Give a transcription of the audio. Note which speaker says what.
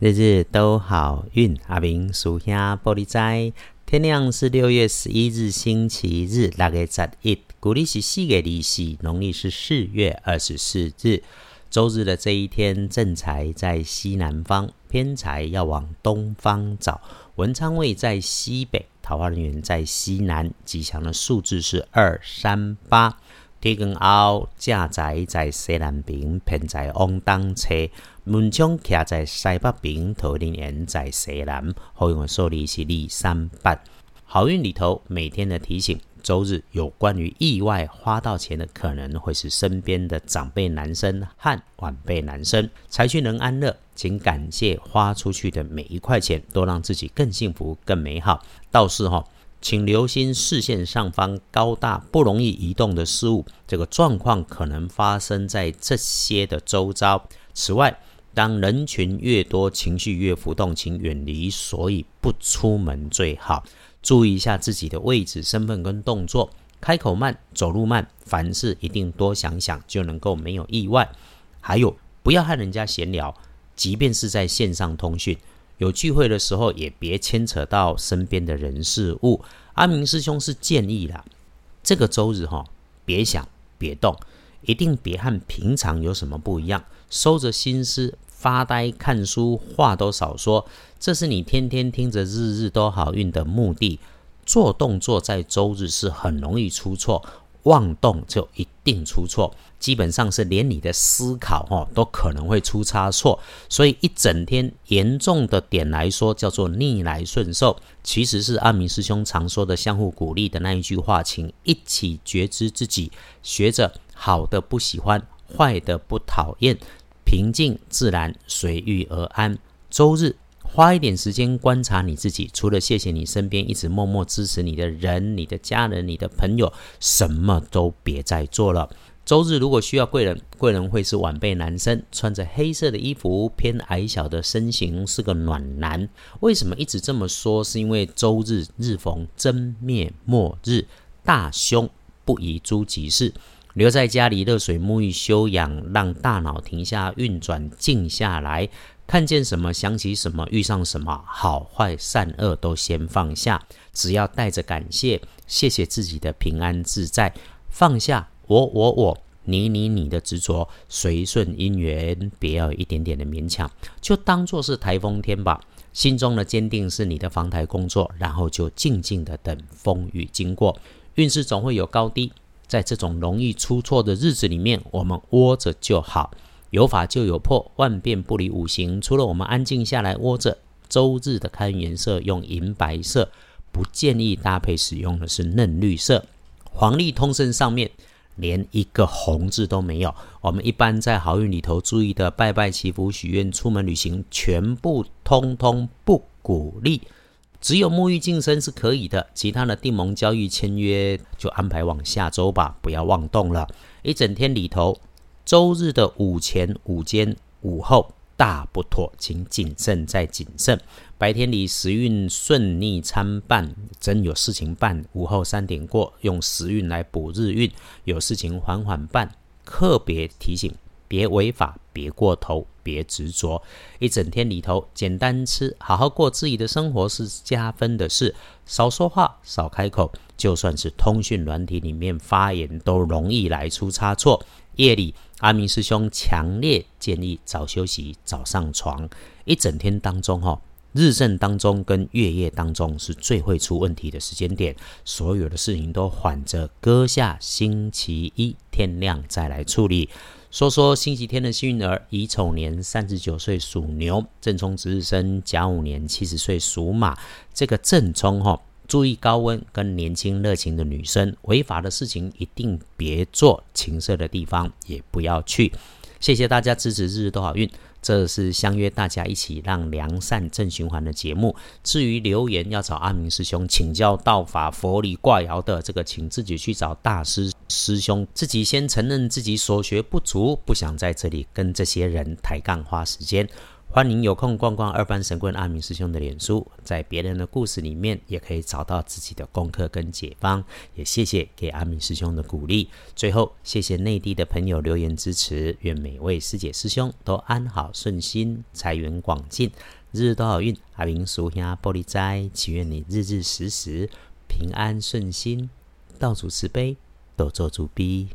Speaker 1: 日日都好运，阿明属下玻璃斋。天亮是六月十一日，星期日，六月十一，古历是四月二十农历是四月二十四日，周日的这一天，正财在西南方，偏财要往东方找。文昌位在西北，桃花人员在西南，吉祥的数字是二三八。天光后，正在在西南边，偏在往东侧；门窗徛在西北边，桃林园在西南。好用的数字是二三八。好运里头，每天的提醒：周日有关于意外花到钱的，可能会是身边的长辈男生和晚辈男生。财去能安乐，请感谢花出去的每一块钱，都让自己更幸福、更美好。倒是哈。请留心视线上方高大不容易移动的事物，这个状况可能发生在这些的周遭。此外，当人群越多，情绪越浮动，请远离，所以不出门最好。注意一下自己的位置、身份跟动作，开口慢，走路慢，凡事一定多想想，就能够没有意外。还有，不要和人家闲聊，即便是在线上通讯。有聚会的时候，也别牵扯到身边的人事物。阿明师兄是建议啦，这个周日哈，别想，别动，一定别和平常有什么不一样，收着心思发呆看书，话都少说。这是你天天听着日日都好运的目的。做动作在周日是很容易出错。妄动就一定出错，基本上是连你的思考哦都可能会出差错，所以一整天严重的点来说叫做逆来顺受，其实是阿明师兄常说的相互鼓励的那一句话，请一起觉知自己，学着好的不喜欢，坏的不讨厌，平静自然随遇而安。周日。花一点时间观察你自己，除了谢谢你身边一直默默支持你的人、你的家人、你的朋友，什么都别再做了。周日如果需要贵人，贵人会是晚辈男生，穿着黑色的衣服，偏矮小的身形，是个暖男。为什么一直这么说？是因为周日日逢真灭末日，大凶不宜诸吉事，留在家里热水沐浴休养，让大脑停下运转，静下来。看见什么，想起什么，遇上什么，好坏善恶都先放下，只要带着感谢，谢谢自己的平安自在，放下我我我你你你的执着，随顺因缘，别要一点点的勉强，就当做是台风天吧。心中的坚定是你的防台工作，然后就静静的等风雨经过。运势总会有高低，在这种容易出错的日子里面，我们窝着就好。有法就有破，万变不离五行。除了我们安静下来窝着，周日的开运色用银白色，不建议搭配使用的是嫩绿色。黄历通胜上面连一个红字都没有。我们一般在好运里头注意的拜拜祈福许愿、出门旅行，全部通通不鼓励。只有沐浴净身是可以的，其他的订盟交易签约就安排往下周吧，不要妄动了。一整天里头。周日的午前、午间、午后大不妥，请谨慎再谨慎。白天里时运顺逆参半，真有事情办；午后三点过，用时运来补日运，有事情缓缓办。特别提醒：别违法，别过头，别执着。一整天里头，简单吃，好好过自己的生活是加分的事。少说话，少开口，就算是通讯软体里面发言，都容易来出差错。夜里。阿明师兄强烈建议早休息，早上床。一整天当中，哈，日正当中跟月夜当中是最会出问题的时间点。所有的事情都缓着，搁下星期一天亮再来处理。说说星期天的幸运儿：乙丑年三十九岁属牛，正冲值日生甲午年七十岁属马。这个正冲，哈。注意高温跟年轻热情的女生，违法的事情一定别做，情色的地方也不要去。谢谢大家支持，日日都好运。这是相约大家一起让良善正循环的节目。至于留言要找阿明师兄请教道法佛理卦爻的，这个请自己去找大师师兄。自己先承认自己所学不足，不想在这里跟这些人抬杠花时间。欢迎有空逛逛二班神棍阿明师兄的脸书，在别人的故事里面也可以找到自己的功课跟解方。也谢谢给阿明师兄的鼓励。最后，谢谢内地的朋友留言支持，愿每位师姐师兄都安好顺心，财源广进，日日都好运。阿明叔兄玻璃斋，祈愿你日日时时平安顺心，道主慈悲，多做主逼。